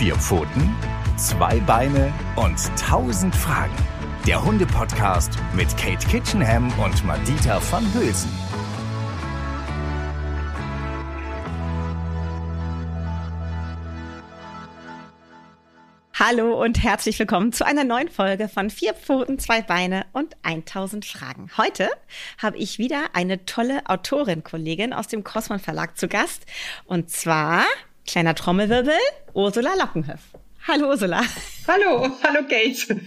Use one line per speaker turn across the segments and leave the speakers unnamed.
Vier Pfoten, zwei Beine und tausend Fragen. Der Hunde-Podcast mit Kate Kitchenham und Madita van Hülsen.
Hallo und herzlich willkommen zu einer neuen Folge von Vier Pfoten, zwei Beine und 1000 Fragen. Heute habe ich wieder eine tolle Autorin-Kollegin aus dem Crossmann Verlag zu Gast. Und zwar, kleiner Trommelwirbel, Ursula Lockenhöff. Hallo Ursula.
Hallo, hallo Kate.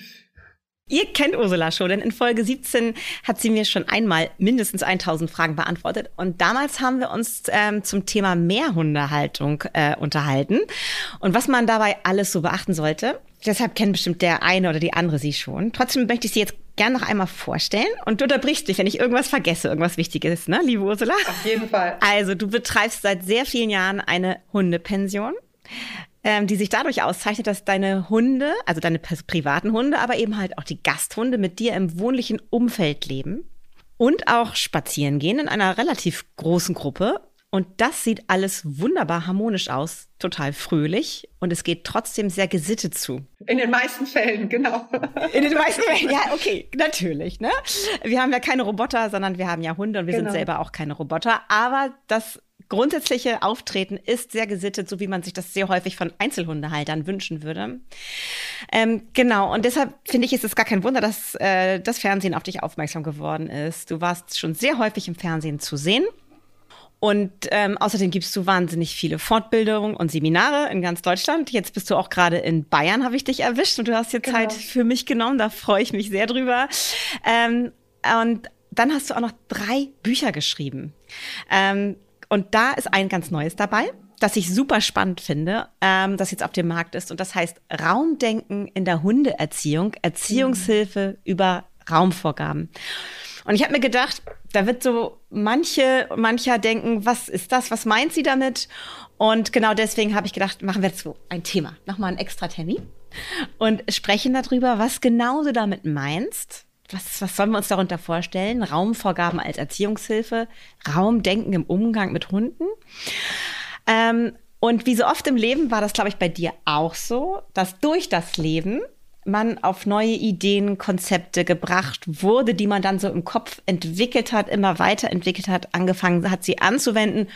Ihr kennt Ursula schon, denn in Folge 17 hat sie mir schon einmal mindestens 1000 Fragen beantwortet. Und damals haben wir uns ähm, zum Thema Mehrhundehaltung äh, unterhalten und was man dabei alles so beachten sollte. Deshalb kennt bestimmt der eine oder die andere sie schon. Trotzdem möchte ich sie jetzt gerne noch einmal vorstellen und du unterbrichst dich, wenn ich irgendwas vergesse, irgendwas Wichtiges, ne, liebe Ursula?
Auf jeden Fall.
Also, du betreibst seit sehr vielen Jahren eine Hundepension ähm, die sich dadurch auszeichnet, dass deine Hunde, also deine privaten Hunde, aber eben halt auch die Gasthunde mit dir im wohnlichen Umfeld leben und auch spazieren gehen in einer relativ großen Gruppe. Und das sieht alles wunderbar harmonisch aus, total fröhlich und es geht trotzdem sehr gesittet zu.
In den meisten Fällen, genau.
In den meisten Fällen, ja, okay, natürlich. Ne? Wir haben ja keine Roboter, sondern wir haben ja Hunde und wir genau. sind selber auch keine Roboter. Aber das grundsätzliche Auftreten ist sehr gesittet, so wie man sich das sehr häufig von Einzelhundehaltern wünschen würde. Ähm, genau, und deshalb finde ich, ist es gar kein Wunder, dass äh, das Fernsehen auf dich aufmerksam geworden ist. Du warst schon sehr häufig im Fernsehen zu sehen. Und ähm, außerdem gibst du wahnsinnig viele Fortbildungen und Seminare in ganz Deutschland. Jetzt bist du auch gerade in Bayern, habe ich dich erwischt und du hast hier genau. Zeit für mich genommen. Da freue ich mich sehr drüber. Ähm, und dann hast du auch noch drei Bücher geschrieben. Ähm, und da ist ein ganz neues dabei, das ich super spannend finde, ähm, das jetzt auf dem Markt ist. Und das heißt Raumdenken in der Hundeerziehung, Erziehungshilfe mhm. über Raumvorgaben. Und ich habe mir gedacht, da wird so manche, mancher denken, was ist das? Was meint sie damit? Und genau deswegen habe ich gedacht, machen wir jetzt so ein Thema, nochmal ein extra Termin und sprechen darüber, was genau du damit meinst was, was sollen wir uns darunter vorstellen? Raumvorgaben als Erziehungshilfe, Raumdenken im Umgang mit Hunden. Ähm, und wie so oft im Leben war das, glaube ich, bei dir auch so, dass durch das Leben man auf neue Ideen, Konzepte gebracht wurde, die man dann so im Kopf entwickelt hat, immer weiterentwickelt hat, angefangen hat, sie anzuwenden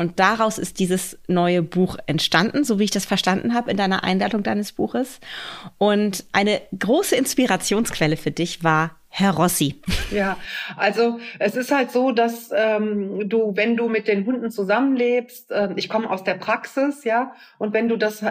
und daraus ist dieses neue Buch entstanden, so wie ich das verstanden habe in deiner Einleitung deines Buches. Und eine große Inspirationsquelle für dich war Herr Rossi.
Ja, also es ist halt so, dass ähm, du, wenn du mit den Hunden zusammenlebst, äh, ich komme aus der Praxis, ja, und wenn du das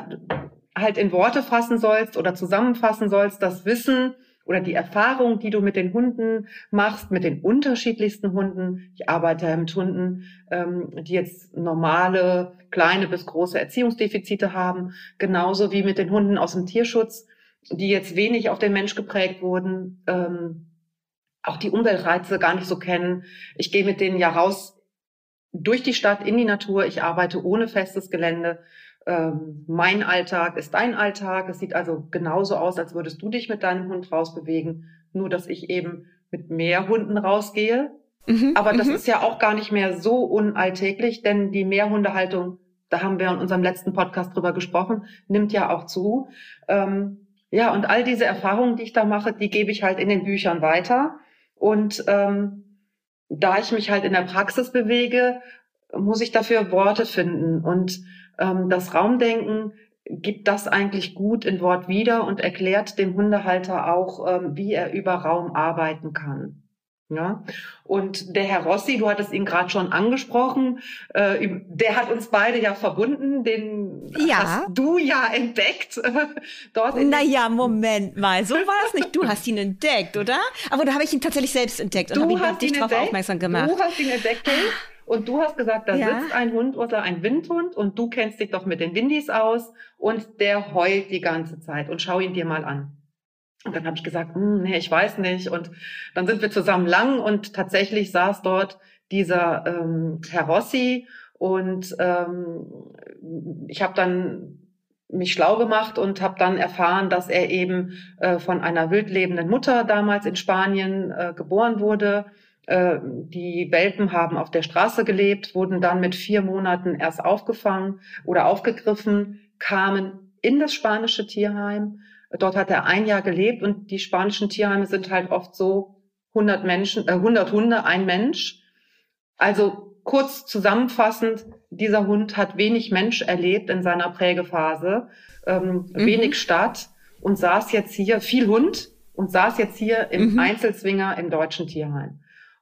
halt in Worte fassen sollst oder zusammenfassen sollst, das Wissen, oder die Erfahrung, die du mit den Hunden machst, mit den unterschiedlichsten Hunden. Ich arbeite mit Hunden, ähm, die jetzt normale, kleine bis große Erziehungsdefizite haben, genauso wie mit den Hunden aus dem Tierschutz, die jetzt wenig auf den Mensch geprägt wurden, ähm, auch die Umweltreize gar nicht so kennen. Ich gehe mit denen ja raus durch die Stadt in die Natur. Ich arbeite ohne festes Gelände ähm, mein Alltag ist dein Alltag. Es sieht also genauso aus, als würdest du dich mit deinem Hund rausbewegen, nur dass ich eben mit mehr Hunden rausgehe. Mhm, Aber das mhm. ist ja auch gar nicht mehr so unalltäglich, denn die Mehrhundehaltung, da haben wir in unserem letzten Podcast drüber gesprochen, nimmt ja auch zu. Ähm, ja, und all diese Erfahrungen, die ich da mache, die gebe ich halt in den Büchern weiter. Und ähm, da ich mich halt in der Praxis bewege, muss ich dafür Worte finden. Und ähm, das Raumdenken gibt das eigentlich gut in Wort wieder und erklärt dem Hundehalter auch, ähm, wie er über Raum arbeiten kann. Ja, und der Herr Rossi, du hattest ihn gerade schon angesprochen, äh, der hat uns beide ja verbunden, den ja. hast du ja entdeckt. Äh,
dort naja, Moment mal, so war es nicht. Du hast ihn entdeckt, oder? Aber da habe ich ihn tatsächlich selbst entdeckt und habe ihn dich darauf aufmerksam gemacht.
Du hast ihn entdeckt. Und du hast gesagt, da ja. sitzt ein Hund oder ein Windhund und du kennst dich doch mit den Windis aus und der heult die ganze Zeit und schau ihn dir mal an. Und dann habe ich gesagt, hm, nee, ich weiß nicht. Und dann sind wir zusammen lang und tatsächlich saß dort dieser ähm, Herr Rossi und ähm, ich habe dann mich schlau gemacht und habe dann erfahren, dass er eben äh, von einer wildlebenden Mutter damals in Spanien äh, geboren wurde äh, die Welpen haben auf der Straße gelebt, wurden dann mit vier Monaten erst aufgefangen oder aufgegriffen, kamen in das spanische Tierheim. Dort hat er ein Jahr gelebt und die spanischen Tierheime sind halt oft so 100 Menschen, äh, 100 Hunde, ein Mensch. Also kurz zusammenfassend, dieser Hund hat wenig Mensch erlebt in seiner Prägephase, ähm, mhm. wenig Stadt und saß jetzt hier, viel Hund und saß jetzt hier im mhm. Einzelzwinger im deutschen Tierheim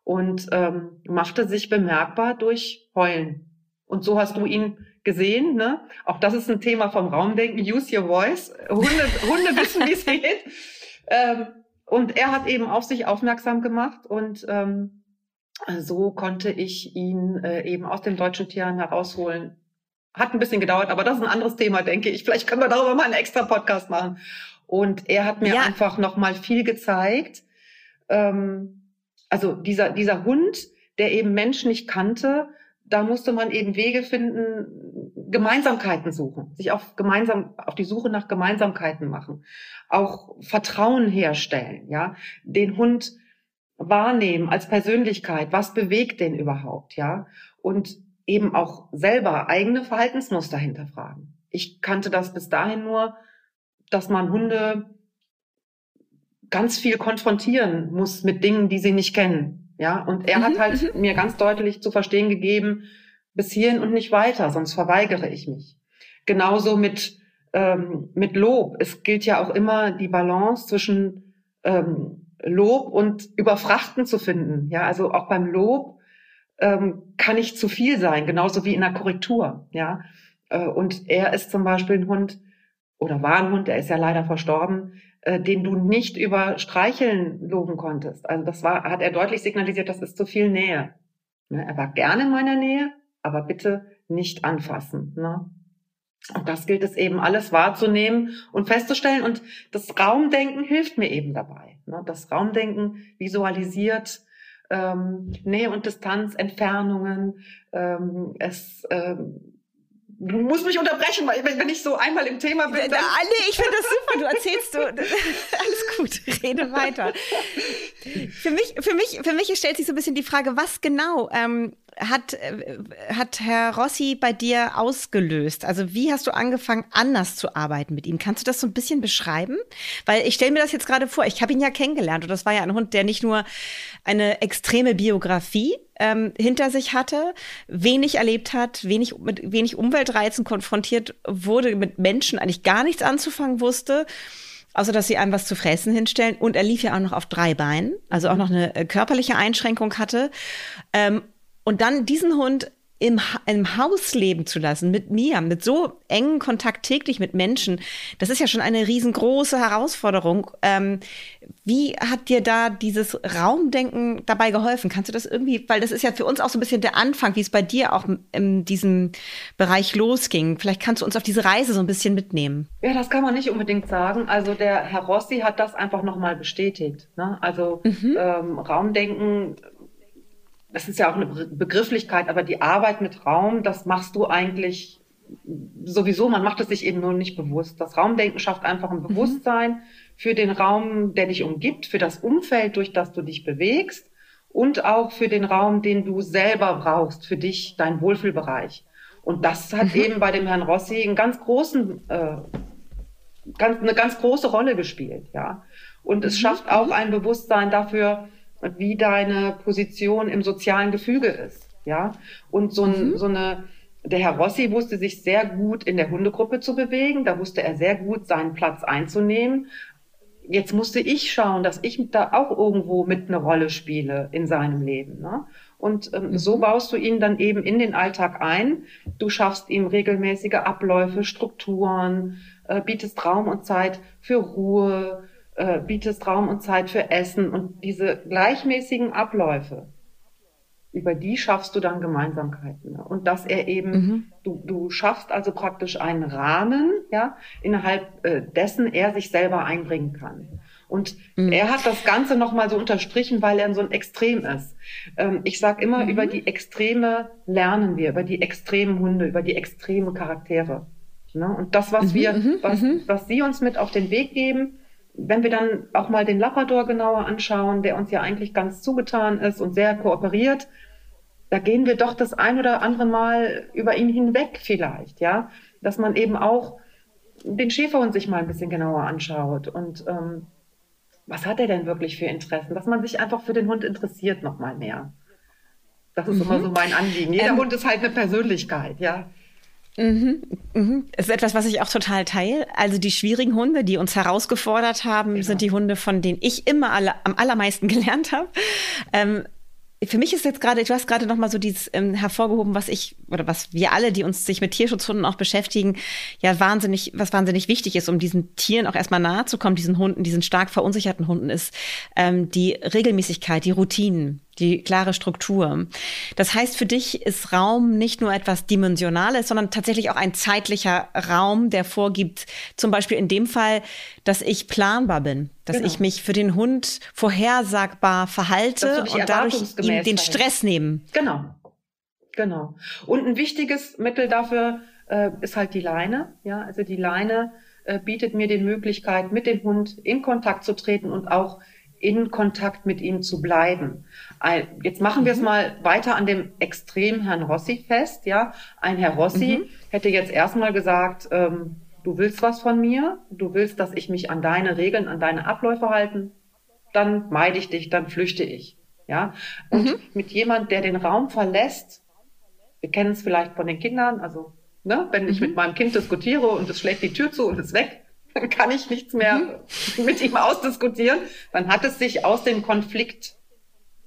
und ähm, machte sich bemerkbar durch Heulen. Und so hast du ihn gesehen. Ne? Auch das ist ein Thema vom Raumdenken. Use your voice. Hunde, Hunde wissen, wie es geht. Ähm, und er hat eben auf sich aufmerksam gemacht und ähm, so konnte ich ihn äh, eben aus dem deutschen Tierheim herausholen. Hat ein bisschen gedauert, aber das ist ein anderes Thema, denke ich. Vielleicht können wir darüber mal einen extra Podcast machen. Und er hat mir ja. einfach noch mal viel gezeigt. Ähm, also dieser dieser Hund, der eben Menschen nicht kannte, da musste man eben Wege finden, Gemeinsamkeiten suchen, sich auf gemeinsam, auf die Suche nach Gemeinsamkeiten machen, auch Vertrauen herstellen, ja, den Hund wahrnehmen als Persönlichkeit, was bewegt den überhaupt, ja, und eben auch selber eigene Verhaltensmuster hinterfragen. Ich kannte das bis dahin nur, dass man Hunde ganz viel konfrontieren muss mit Dingen, die sie nicht kennen. Ja, und er mhm. hat halt mhm. mir ganz deutlich zu verstehen gegeben, bis hierhin und nicht weiter, sonst verweigere ich mich. Genauso mit, ähm, mit Lob. Es gilt ja auch immer die Balance zwischen ähm, Lob und Überfrachten zu finden. Ja, also auch beim Lob ähm, kann nicht zu viel sein, genauso wie in der Korrektur. Ja, äh, und er ist zum Beispiel ein Hund oder war ein Hund, der ist ja leider verstorben, äh, den du nicht über Streicheln loben konntest. Also das war, hat er deutlich signalisiert, das ist zu viel Nähe. Ne? Er war gerne in meiner Nähe, aber bitte nicht anfassen. Ne? Und das gilt es eben alles wahrzunehmen und festzustellen. Und das Raumdenken hilft mir eben dabei. Ne? Das Raumdenken visualisiert ähm, Nähe und Distanz, Entfernungen. Ähm, es ähm, Du musst mich unterbrechen, weil wenn ich so einmal im Thema bin.
Dann nee, ich finde das super. Du erzählst du. Alles gut, rede weiter. Für mich, für mich, für mich stellt sich so ein bisschen die Frage, was genau ähm, hat, äh, hat Herr Rossi bei dir ausgelöst? Also wie hast du angefangen, anders zu arbeiten mit ihm? Kannst du das so ein bisschen beschreiben? Weil ich stelle mir das jetzt gerade vor, ich habe ihn ja kennengelernt und das war ja ein Hund, der nicht nur eine extreme Biografie ähm, hinter sich hatte, wenig erlebt hat, wenig mit wenig Umweltreizen konfrontiert wurde, mit Menschen eigentlich gar nichts anzufangen wusste außer dass sie einem was zu fressen hinstellen. Und er lief ja auch noch auf drei Beinen, also auch noch eine äh, körperliche Einschränkung hatte. Ähm, und dann diesen Hund im, im Haus leben zu lassen, mit mir, mit so engen Kontakt täglich mit Menschen, das ist ja schon eine riesengroße Herausforderung. Ähm, wie hat dir da dieses Raumdenken dabei geholfen? Kannst du das irgendwie, weil das ist ja für uns auch so ein bisschen der Anfang, wie es bei dir auch in diesem Bereich losging. Vielleicht kannst du uns auf diese Reise so ein bisschen mitnehmen.
Ja, das kann man nicht unbedingt sagen. Also der Herr Rossi hat das einfach nochmal bestätigt. Ne? Also mhm. ähm, Raumdenken das ist ja auch eine Begrifflichkeit, aber die Arbeit mit Raum, das machst du eigentlich sowieso, man macht es sich eben nur nicht bewusst. Das Raumdenken schafft einfach ein mhm. Bewusstsein mhm. für den Raum, der dich umgibt, für das Umfeld, durch das du dich bewegst und auch für den Raum, den du selber brauchst, für dich, dein Wohlfühlbereich. Und das hat mhm. eben bei dem Herrn Rossi einen ganz großen, äh, ganz, eine ganz große Rolle gespielt, ja. Und es mhm. schafft auch ein Bewusstsein dafür, wie deine Position im sozialen Gefüge ist. Ja, und so, ein, mhm. so eine, der Herr Rossi wusste sich sehr gut in der Hundegruppe zu bewegen. Da wusste er sehr gut seinen Platz einzunehmen. Jetzt musste ich schauen, dass ich da auch irgendwo mit eine Rolle spiele in seinem Leben. Ne? Und ähm, mhm. so baust du ihn dann eben in den Alltag ein. Du schaffst ihm regelmäßige Abläufe, Strukturen, äh, bietest Raum und Zeit für Ruhe, äh, bietest Raum und Zeit für Essen und diese gleichmäßigen Abläufe, über die schaffst du dann Gemeinsamkeiten. Ne? Und dass er eben, mhm. du, du schaffst also praktisch einen Rahmen, ja, innerhalb äh, dessen er sich selber einbringen kann. Und mhm. er hat das Ganze nochmal so unterstrichen, weil er so ein Extrem ist. Ähm, ich sage immer, mhm. über die Extreme lernen wir, über die extremen Hunde, über die extremen Charaktere. Ne? Und das, was mhm, wir, mhm, was, mhm. was sie uns mit auf den Weg geben, wenn wir dann auch mal den Labrador genauer anschauen, der uns ja eigentlich ganz zugetan ist und sehr kooperiert, da gehen wir doch das ein oder andere Mal über ihn hinweg vielleicht, ja, dass man eben auch den Schäferhund sich mal ein bisschen genauer anschaut und ähm, was hat er denn wirklich für Interessen, dass man sich einfach für den Hund interessiert noch mal mehr. Das ist mhm. immer so mein Anliegen. Jeder ähm, Hund ist halt eine Persönlichkeit, ja.
Mhm, mhm. Das ist etwas, was ich auch total teile. Also die schwierigen Hunde, die uns herausgefordert haben, genau. sind die Hunde, von denen ich immer alle, am allermeisten gelernt habe. Ähm, für mich ist jetzt gerade, du hast gerade noch mal so dieses ähm, hervorgehoben, was ich oder was wir alle, die uns sich mit Tierschutzhunden auch beschäftigen, ja wahnsinnig, was wahnsinnig wichtig ist, um diesen Tieren auch erstmal nahe zu kommen, diesen Hunden, diesen stark verunsicherten Hunden, ist ähm, die Regelmäßigkeit, die Routinen die klare Struktur. Das heißt, für dich ist Raum nicht nur etwas Dimensionales, sondern tatsächlich auch ein zeitlicher Raum, der vorgibt, zum Beispiel in dem Fall, dass ich planbar bin, dass genau. ich mich für den Hund vorhersagbar verhalte und dadurch ihm den Stress nehmen.
Genau, genau. Und ein wichtiges Mittel dafür äh, ist halt die Leine. Ja, also die Leine äh, bietet mir die Möglichkeit, mit dem Hund in Kontakt zu treten und auch in Kontakt mit ihm zu bleiben. Jetzt machen wir es mhm. mal weiter an dem Extrem Herrn Rossi fest. Ja, ein Herr Rossi mhm. hätte jetzt erstmal gesagt, ähm, du willst was von mir, du willst, dass ich mich an deine Regeln, an deine Abläufe halten, dann meide ich dich, dann flüchte ich. Ja, und mhm. mit jemand, der den Raum verlässt, wir kennen es vielleicht von den Kindern, also ne, wenn ich mhm. mit meinem Kind diskutiere und es schlägt die Tür zu und ist weg, dann kann ich nichts mehr mhm. mit ihm ausdiskutieren. Dann hat es sich aus dem Konflikt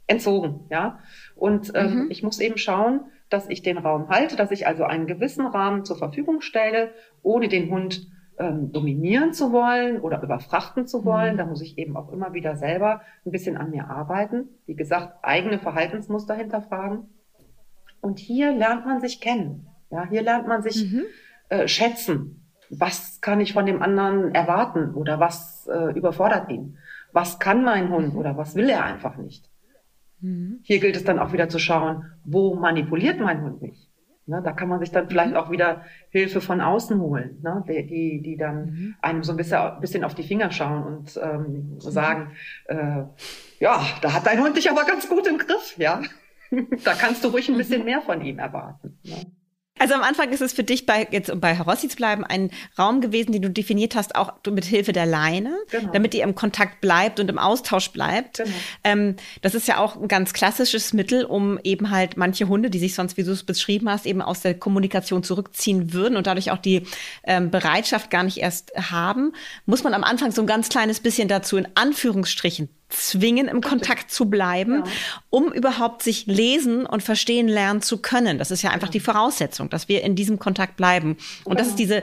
entzogen, ja. Und ähm, mhm. ich muss eben schauen, dass ich den Raum halte, dass ich also einen gewissen Rahmen zur Verfügung stelle, ohne den Hund ähm, dominieren zu wollen oder überfrachten zu wollen. Mhm. Da muss ich eben auch immer wieder selber ein bisschen an mir arbeiten. Wie gesagt, eigene Verhaltensmuster hinterfragen. Und hier lernt man sich kennen. Ja, hier lernt man sich mhm. äh, schätzen was kann ich von dem anderen erwarten oder was äh, überfordert ihn? Was kann mein Hund oder was will er einfach nicht? Mhm. Hier gilt es dann auch wieder zu schauen, wo manipuliert mein Hund mich? Ne, da kann man sich dann vielleicht mhm. auch wieder Hilfe von außen holen, ne, die, die dann mhm. einem so ein bisschen, bisschen auf die Finger schauen und ähm, sagen, äh, ja, da hat dein Hund dich aber ganz gut im Griff, ja. da kannst du ruhig ein bisschen mehr von ihm erwarten. Ne?
Also am Anfang ist es für dich, bei, jetzt um bei Rossi zu bleiben, ein Raum gewesen, den du definiert hast, auch mit Hilfe der Leine, genau. damit ihr im Kontakt bleibt und im Austausch bleibt. Genau. Ähm, das ist ja auch ein ganz klassisches Mittel, um eben halt manche Hunde, die sich sonst, wie du es beschrieben hast, eben aus der Kommunikation zurückziehen würden und dadurch auch die ähm, Bereitschaft gar nicht erst haben, muss man am Anfang so ein ganz kleines bisschen dazu in Anführungsstrichen zwingen, im Kontakt zu bleiben, ja. um überhaupt sich lesen und verstehen lernen zu können. Das ist ja einfach die Voraussetzung, dass wir in diesem Kontakt bleiben. Und das ist diese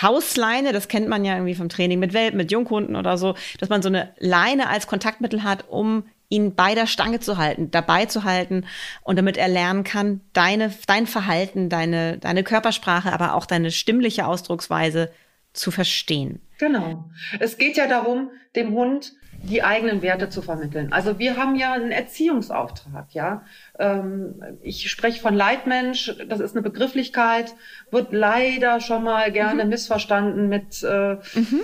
Hausleine, das kennt man ja irgendwie vom Training mit Welpen, mit Junghunden oder so, dass man so eine Leine als Kontaktmittel hat, um ihn bei der Stange zu halten, dabei zu halten und damit er lernen kann, deine, dein Verhalten, deine, deine Körpersprache, aber auch deine stimmliche Ausdrucksweise zu verstehen.
Genau. Es geht ja darum, dem Hund die eigenen Werte zu vermitteln. Also wir haben ja einen Erziehungsauftrag, ja. Ähm, ich spreche von Leitmensch, das ist eine Begrifflichkeit, wird leider schon mal gerne mhm. missverstanden mit äh, mhm.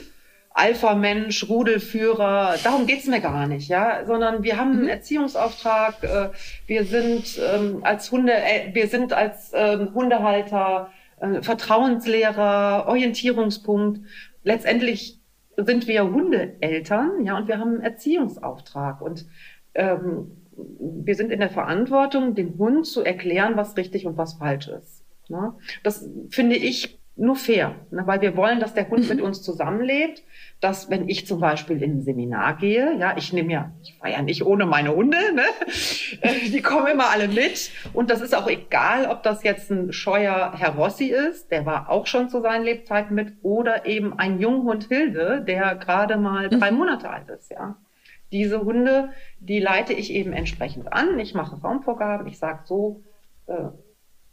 Alpha-Mensch, Rudelführer. Darum geht's mir gar nicht, ja, sondern wir haben einen mhm. Erziehungsauftrag. Äh, wir sind ähm, als Hunde, äh, wir sind als ähm, Hundehalter äh, Vertrauenslehrer, Orientierungspunkt. Letztendlich sind wir Hundeeltern, ja, und wir haben einen Erziehungsauftrag und ähm, wir sind in der Verantwortung, dem Hund zu erklären, was richtig und was falsch ist. Ne? Das finde ich nur fair, ne? weil wir wollen, dass der Hund mit uns zusammenlebt dass wenn ich zum Beispiel in ein Seminar gehe, ja, ich nehme ja, ich war ja nicht ohne meine Hunde, ne? Die kommen immer alle mit und das ist auch egal, ob das jetzt ein scheuer Herr Rossi ist, der war auch schon zu seinen Lebzeiten mit, oder eben ein Junghund Hilde, der gerade mal drei mhm. Monate alt ist, ja. Diese Hunde, die leite ich eben entsprechend an. Ich mache Raumvorgaben. Ich sage so, äh,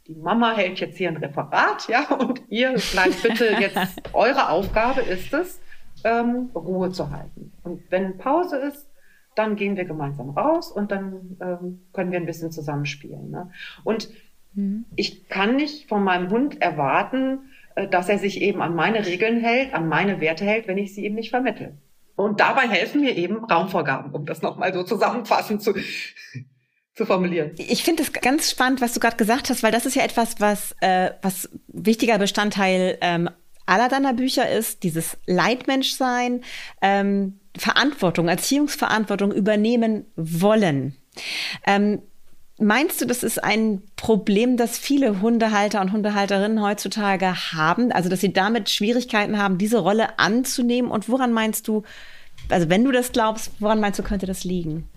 die Mama hält jetzt hier ein Referat, ja, und ihr bleibt bitte jetzt, eure Aufgabe ist es, ähm, Ruhe zu halten. Und wenn Pause ist, dann gehen wir gemeinsam raus und dann ähm, können wir ein bisschen zusammenspielen. Ne? Und mhm. ich kann nicht von meinem Hund erwarten, äh, dass er sich eben an meine Regeln hält, an meine Werte hält, wenn ich sie ihm nicht vermittle. Und dabei helfen mir eben Raumvorgaben, um das nochmal so zusammenfassend zu, zu formulieren.
Ich finde es ganz spannend, was du gerade gesagt hast, weil das ist ja etwas, was, äh, was wichtiger Bestandteil ähm, aller deiner Bücher ist dieses Leitmenschsein, ähm, Verantwortung, Erziehungsverantwortung übernehmen wollen. Ähm, Meinst du, das ist ein Problem, das viele Hundehalter und Hundehalterinnen heutzutage haben? Also, dass sie damit Schwierigkeiten haben, diese Rolle anzunehmen? Und woran meinst du, also wenn du das glaubst, woran meinst du, könnte das liegen?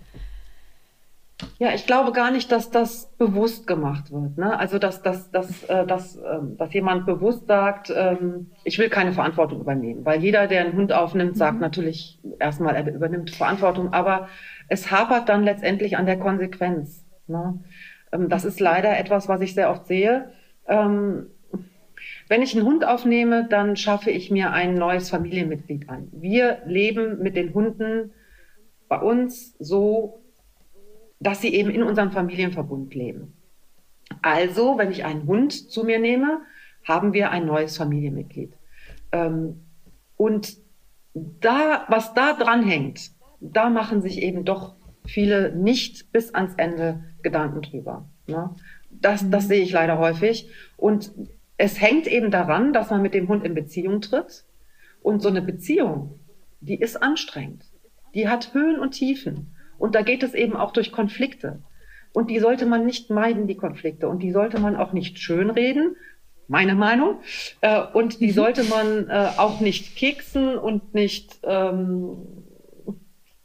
Ja, ich glaube gar nicht, dass das bewusst gemacht wird. Ne? Also, dass, dass, dass, äh, dass, äh, dass jemand bewusst sagt, ähm, ich will keine Verantwortung übernehmen. Weil jeder, der einen Hund aufnimmt, sagt mhm. natürlich erstmal, er übernimmt Verantwortung. Aber es hapert dann letztendlich an der Konsequenz. Ne? Ähm, das ist leider etwas, was ich sehr oft sehe. Ähm, wenn ich einen Hund aufnehme, dann schaffe ich mir ein neues Familienmitglied an. Wir leben mit den Hunden bei uns so, dass sie eben in unserem Familienverbund leben. Also, wenn ich einen Hund zu mir nehme, haben wir ein neues Familienmitglied. Ähm, und da, was da dran hängt, da machen sich eben doch viele nicht bis ans Ende Gedanken drüber. Ne? Das, das mhm. sehe ich leider häufig. Und es hängt eben daran, dass man mit dem Hund in Beziehung tritt. Und so eine Beziehung, die ist anstrengend. Die hat Höhen und Tiefen. Und da geht es eben auch durch Konflikte. Und die sollte man nicht meiden, die Konflikte. Und die sollte man auch nicht schönreden, meine Meinung. Äh, und die sollte man äh, auch nicht keksen und nicht ähm,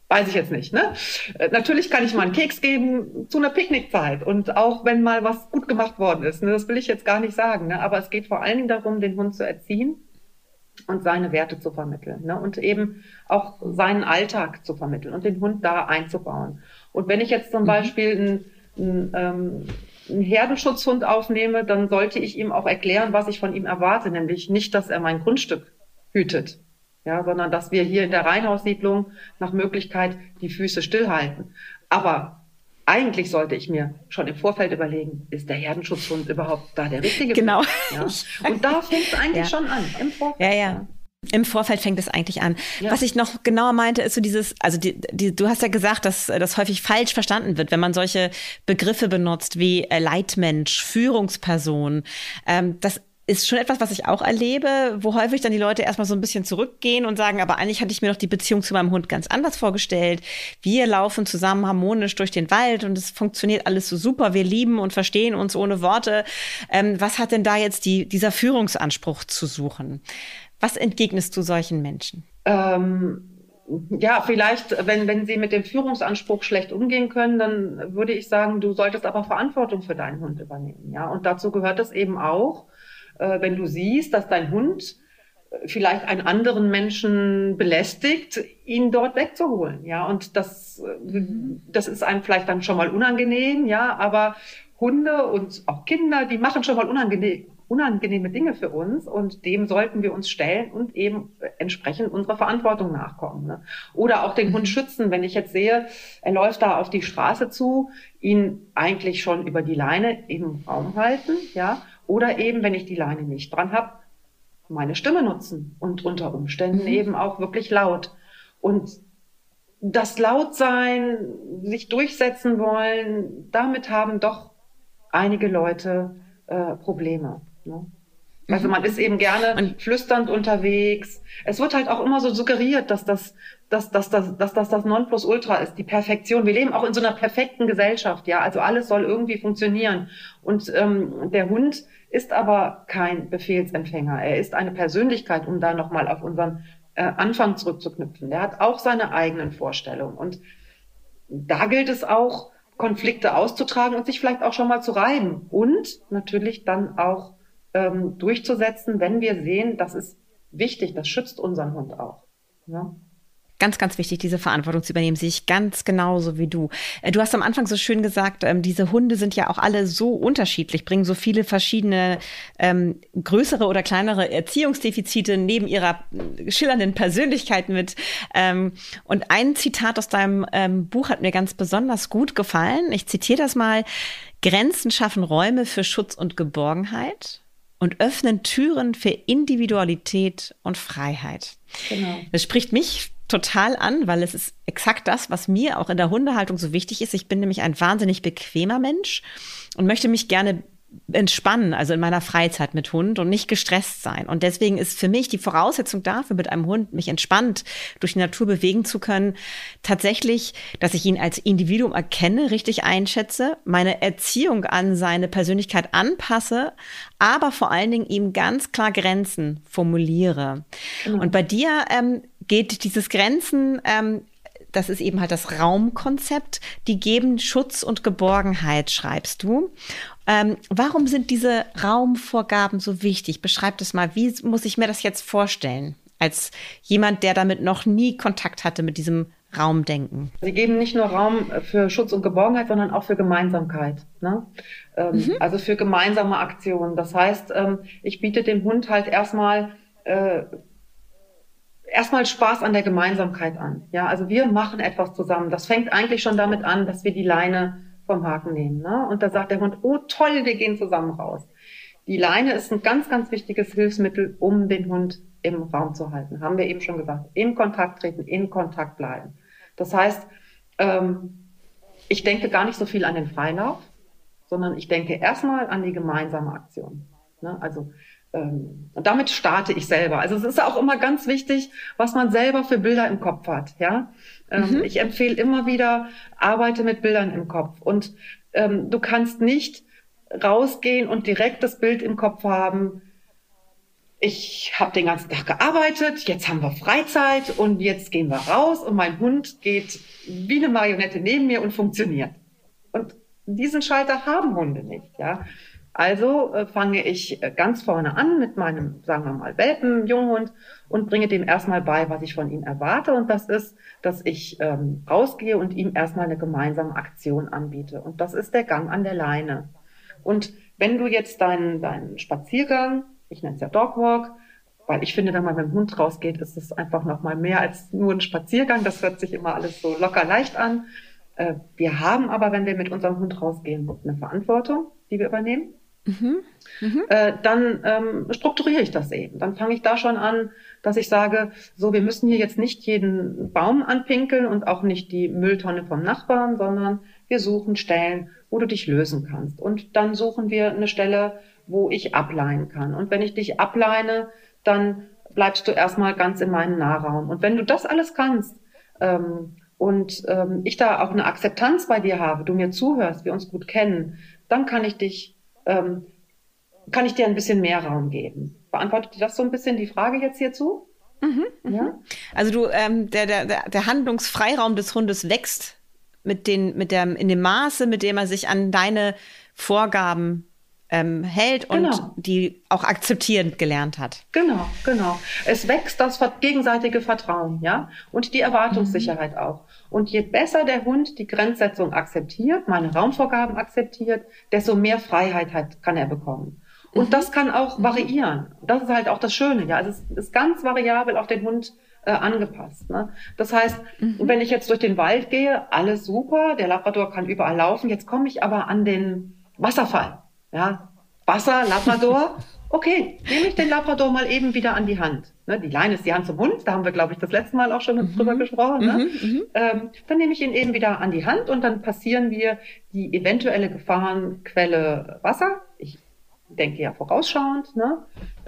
Weiß ich jetzt nicht. Ne? Äh, natürlich kann ich mal einen Keks geben zu einer Picknickzeit und auch wenn mal was gut gemacht worden ist. Ne? Das will ich jetzt gar nicht sagen. Ne? Aber es geht vor allen Dingen darum, den Hund zu erziehen und seine Werte zu vermitteln ne? und eben auch seinen Alltag zu vermitteln und den Hund da einzubauen. Und wenn ich jetzt zum mhm. Beispiel einen, einen, ähm, einen Herdenschutzhund aufnehme, dann sollte ich ihm auch erklären, was ich von ihm erwarte, nämlich nicht, dass er mein Grundstück hütet, ja, sondern dass wir hier in der Reihenhaussiedlung nach Möglichkeit die Füße stillhalten. Aber eigentlich sollte ich mir schon im Vorfeld überlegen, ist der Herdenschutzhund überhaupt da der richtige?
Genau.
Ja? Und da fängt es eigentlich ja. schon an, im Vorfeld.
Ja, ja. Im Vorfeld fängt es eigentlich an. Ja. Was ich noch genauer meinte, ist so dieses, also die, die, du hast ja gesagt, dass das häufig falsch verstanden wird, wenn man solche Begriffe benutzt wie äh, Leitmensch, Führungsperson. Ähm, das ist schon etwas, was ich auch erlebe, wo häufig dann die Leute erstmal so ein bisschen zurückgehen und sagen, aber eigentlich hatte ich mir doch die Beziehung zu meinem Hund ganz anders vorgestellt. Wir laufen zusammen harmonisch durch den Wald und es funktioniert alles so super. Wir lieben und verstehen uns ohne Worte. Ähm, was hat denn da jetzt die, dieser Führungsanspruch zu suchen? Was entgegnest du solchen Menschen?
Ähm ja, vielleicht, wenn, wenn sie mit dem Führungsanspruch schlecht umgehen können, dann würde ich sagen, du solltest aber Verantwortung für deinen Hund übernehmen. Ja, und dazu gehört es eben auch, äh, wenn du siehst, dass dein Hund äh, vielleicht einen anderen Menschen belästigt, ihn dort wegzuholen. Ja, und das, äh, das ist einem vielleicht dann schon mal unangenehm, ja, aber Hunde und auch Kinder, die machen schon mal unangenehm, unangenehme Dinge für uns und dem sollten wir uns stellen und eben entsprechend unserer Verantwortung nachkommen. Ne? Oder auch den Hund mhm. schützen, wenn ich jetzt sehe, er läuft da auf die Straße zu, ihn eigentlich schon über die Leine im Raum halten, ja, oder eben, wenn ich die Leine nicht dran habe, meine Stimme nutzen und unter Umständen mhm. eben auch wirklich laut. Und das Lautsein, sich durchsetzen wollen, damit haben doch einige Leute äh, Probleme. Ne? Also mhm. man ist eben gerne und flüsternd unterwegs. Es wird halt auch immer so suggeriert, dass das, dass, dass, dass, dass, dass das Nonplusultra ist, die Perfektion. Wir leben auch in so einer perfekten Gesellschaft, ja. Also alles soll irgendwie funktionieren. Und ähm, der Hund ist aber kein Befehlsempfänger. Er ist eine Persönlichkeit, um da nochmal auf unseren äh, Anfang zurückzuknüpfen. Der hat auch seine eigenen Vorstellungen. Und da gilt es auch, Konflikte auszutragen und sich vielleicht auch schon mal zu reiben. Und natürlich dann auch ähm, durchzusetzen, wenn wir sehen, das ist wichtig, das schützt unseren Hund auch. Ja?
Ganz, ganz wichtig, diese Verantwortung zu übernehmen, sehe ich ganz genauso wie du. Äh, du hast am Anfang so schön gesagt, ähm, diese Hunde sind ja auch alle so unterschiedlich, bringen so viele verschiedene ähm, größere oder kleinere Erziehungsdefizite neben ihrer schillernden Persönlichkeit mit. Ähm, und ein Zitat aus deinem ähm, Buch hat mir ganz besonders gut gefallen. Ich zitiere das mal. Grenzen schaffen Räume für Schutz und Geborgenheit und öffnen Türen für Individualität und Freiheit. Genau. Das spricht mich total an, weil es ist exakt das, was mir auch in der Hundehaltung so wichtig ist. Ich bin nämlich ein wahnsinnig bequemer Mensch und möchte mich gerne entspannen, also in meiner Freizeit mit Hund und nicht gestresst sein. Und deswegen ist für mich die Voraussetzung dafür, mit einem Hund mich entspannt durch die Natur bewegen zu können, tatsächlich, dass ich ihn als Individuum erkenne, richtig einschätze, meine Erziehung an seine Persönlichkeit anpasse, aber vor allen Dingen ihm ganz klar Grenzen formuliere. Mhm. Und bei dir ähm, geht dieses Grenzen ähm, das ist eben halt das Raumkonzept, die geben Schutz und Geborgenheit, schreibst du. Ähm, warum sind diese Raumvorgaben so wichtig? Beschreib das mal. Wie muss ich mir das jetzt vorstellen? Als jemand, der damit noch nie Kontakt hatte mit diesem Raumdenken.
Sie geben nicht nur Raum für Schutz und Geborgenheit, sondern auch für Gemeinsamkeit. Ne? Ähm, mhm. Also für gemeinsame Aktionen. Das heißt, ähm, ich biete dem Hund halt erstmal äh, erstmal Spaß an der Gemeinsamkeit an. Ja, also wir machen etwas zusammen. Das fängt eigentlich schon damit an, dass wir die Leine vom Haken nehmen. Ne? Und da sagt der Hund, oh toll, wir gehen zusammen raus. Die Leine ist ein ganz, ganz wichtiges Hilfsmittel, um den Hund im Raum zu halten. Haben wir eben schon gesagt. In Kontakt treten, in Kontakt bleiben. Das heißt, ähm, ich denke gar nicht so viel an den Freilauf, sondern ich denke erstmal an die gemeinsame Aktion. Ne? Also ähm, und damit starte ich selber. Also es ist auch immer ganz wichtig, was man selber für Bilder im Kopf hat. Ja, ähm, mhm. ich empfehle immer wieder, arbeite mit Bildern im Kopf. Und ähm, du kannst nicht rausgehen und direkt das Bild im Kopf haben. Ich habe den ganzen Tag gearbeitet, jetzt haben wir Freizeit und jetzt gehen wir raus und mein Hund geht wie eine Marionette neben mir und funktioniert. Und diesen Schalter haben Hunde nicht, ja. Also äh, fange ich äh, ganz vorne an mit meinem, sagen wir mal, Welpen, Junghund und bringe dem erstmal bei, was ich von ihm erwarte. Und das ist, dass ich ähm, rausgehe und ihm erstmal eine gemeinsame Aktion anbiete. Und das ist der Gang an der Leine. Und wenn du jetzt deinen, deinen Spaziergang, ich nenne es ja Dogwalk, weil ich finde, wenn man mit dem Hund rausgeht, ist es einfach nochmal mehr als nur ein Spaziergang. Das hört sich immer alles so locker leicht an. Äh, wir haben aber, wenn wir mit unserem Hund rausgehen, eine Verantwortung, die wir übernehmen. Mhm. Mhm. Äh, dann ähm, strukturiere ich das eben. Dann fange ich da schon an, dass ich sage, so, wir müssen hier jetzt nicht jeden Baum anpinkeln und auch nicht die Mülltonne vom Nachbarn, sondern wir suchen Stellen, wo du dich lösen kannst. Und dann suchen wir eine Stelle, wo ich ableihen kann. Und wenn ich dich ableine, dann bleibst du erstmal ganz in meinem Nahraum. Und wenn du das alles kannst, ähm, und ähm, ich da auch eine Akzeptanz bei dir habe, du mir zuhörst, wir uns gut kennen, dann kann ich dich ähm, kann ich dir ein bisschen mehr Raum geben. Beantwortet das so ein bisschen die Frage jetzt hierzu?
Mhm, mhm. ja? Also du, ähm, der, der, der Handlungsfreiraum des Hundes wächst mit den, mit der, in dem Maße, mit dem er sich an deine Vorgaben ähm, hält und genau. die auch akzeptieren gelernt hat.
Genau, genau. Es wächst das gegenseitige Vertrauen, ja, und die Erwartungssicherheit mhm. auch. Und je besser der Hund die Grenzsetzung akzeptiert, meine Raumvorgaben akzeptiert, desto mehr Freiheit hat, kann er bekommen. Und mhm. das kann auch mhm. variieren. Das ist halt auch das Schöne, ja. Also es ist ganz variabel auf den Hund äh, angepasst. Ne? Das heißt, mhm. wenn ich jetzt durch den Wald gehe, alles super, der Labrador kann überall laufen. Jetzt komme ich aber an den Wasserfall. Ja, Wasser, Labrador. Okay, nehme ich den Labrador mal eben wieder an die Hand. Ne, die Leine ist die Hand zum Hund, da haben wir, glaube ich, das letzte Mal auch schon mhm. drüber gesprochen. Ne? Mhm, mhm, ähm, dann nehme ich ihn eben wieder an die Hand und dann passieren wir die eventuelle Gefahrenquelle Wasser. Ich denke ja vorausschauend. Ne?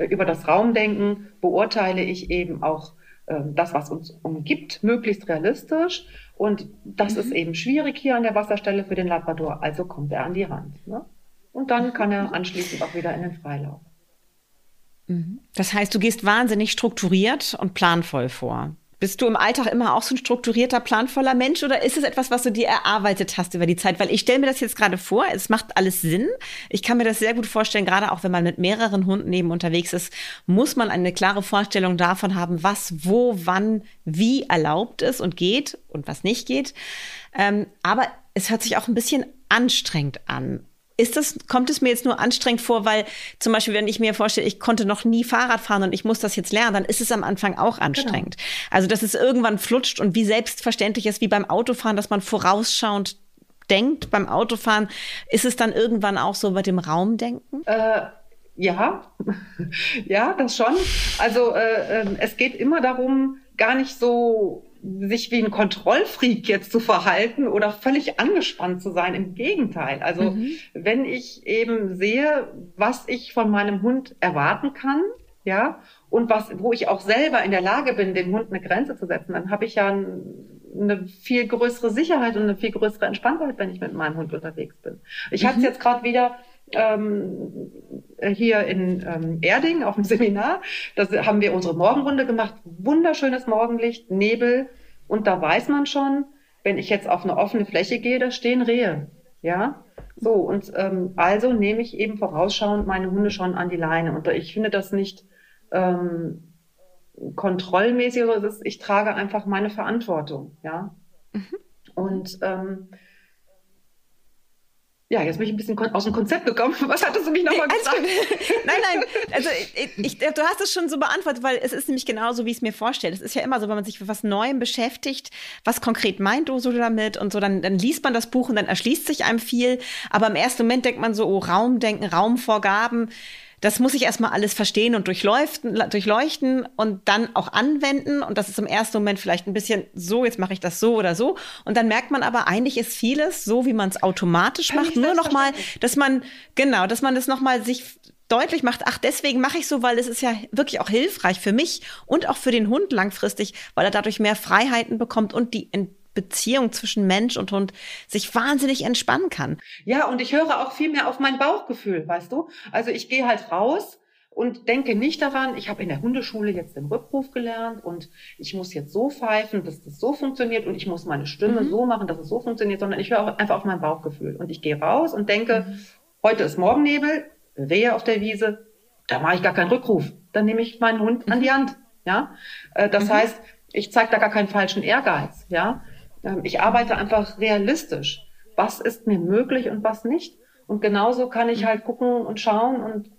Über das Raumdenken beurteile ich eben auch ähm, das, was uns umgibt, möglichst realistisch. Und das mhm. ist eben schwierig hier an der Wasserstelle für den Labrador, also kommt er an die Rand. Ne? Und dann kann er anschließend auch wieder in den Freilauf.
Mhm. Das heißt, du gehst wahnsinnig strukturiert und planvoll vor. Bist du im Alltag immer auch so ein strukturierter, planvoller Mensch oder ist es etwas, was du dir erarbeitet hast über die Zeit? Weil ich stelle mir das jetzt gerade vor, es macht alles Sinn. Ich kann mir das sehr gut vorstellen, gerade auch wenn man mit mehreren Hunden eben unterwegs ist, muss man eine klare Vorstellung davon haben, was, wo, wann, wie erlaubt ist und geht und was nicht geht. Ähm, aber es hört sich auch ein bisschen anstrengend an. Ist das, kommt es mir jetzt nur anstrengend vor, weil zum Beispiel, wenn ich mir vorstelle, ich konnte noch nie Fahrrad fahren und ich muss das jetzt lernen, dann ist es am Anfang auch genau. anstrengend. Genau. Also, dass es irgendwann flutscht und wie selbstverständlich ist, wie beim Autofahren, dass man vorausschauend denkt beim Autofahren, ist es dann irgendwann auch so bei dem Raumdenken?
Äh, ja, ja, das schon. Also äh, äh, es geht immer darum, gar nicht so sich wie ein Kontrollfreak jetzt zu verhalten oder völlig angespannt zu sein. Im Gegenteil. Also mhm. wenn ich eben sehe, was ich von meinem Hund erwarten kann, ja, und was, wo ich auch selber in der Lage bin, dem Hund eine Grenze zu setzen, dann habe ich ja eine viel größere Sicherheit und eine viel größere Entspanntheit, wenn ich mit meinem Hund unterwegs bin. Ich mhm. hatte es jetzt gerade wieder ähm, hier in ähm, Erding auf dem Seminar. Da haben wir unsere Morgenrunde gemacht. Wunderschönes Morgenlicht, Nebel. Und da weiß man schon, wenn ich jetzt auf eine offene Fläche gehe, da stehen Rehe. Ja, so. Und ähm, also nehme ich eben vorausschauend meine Hunde schon an die Leine. Und ich finde das nicht ähm, kontrollmäßig, sondern ich trage einfach meine Verantwortung. Ja. Mhm. Und ähm, ja, jetzt bin ich ein bisschen aus dem Konzept gekommen. Was hattest du mich nochmal gesagt?
nein, nein, also ich, ich, du hast es schon so beantwortet, weil es ist nämlich genauso, wie ich es mir vorstelle. Es ist ja immer so, wenn man sich für was Neuem beschäftigt, was konkret meint du so damit und so, dann, dann liest man das Buch und dann erschließt sich einem viel. Aber im ersten Moment denkt man so, oh, Raumdenken, Raumvorgaben das muss ich erstmal alles verstehen und durchleuchten, durchleuchten und dann auch anwenden. Und das ist im ersten Moment vielleicht ein bisschen so, jetzt mache ich das so oder so. Und dann merkt man aber, eigentlich ist vieles so, wie man es automatisch macht. Nur nochmal, dass man, genau, dass man das nochmal sich deutlich macht, ach, deswegen mache ich so, weil es ist ja wirklich auch hilfreich für mich und auch für den Hund langfristig, weil er dadurch mehr Freiheiten bekommt und die Beziehung zwischen Mensch und Hund sich wahnsinnig entspannen kann.
Ja, und ich höre auch viel mehr auf mein Bauchgefühl, weißt du? Also ich gehe halt raus und denke nicht daran, ich habe in der Hundeschule jetzt den Rückruf gelernt und ich muss jetzt so pfeifen, dass das so funktioniert und ich muss meine Stimme mhm. so machen, dass es so funktioniert, sondern ich höre einfach auf mein Bauchgefühl und ich gehe raus und denke, mhm. heute ist Morgennebel, Rehe auf der Wiese, da mache ich gar keinen Rückruf, dann nehme ich meinen Hund an die Hand, ja? Äh, das mhm. heißt, ich zeige da gar keinen falschen Ehrgeiz, ja? Ähm, ich arbeite einfach realistisch. Was ist mir möglich und was nicht? Und genauso kann ich halt gucken und schauen und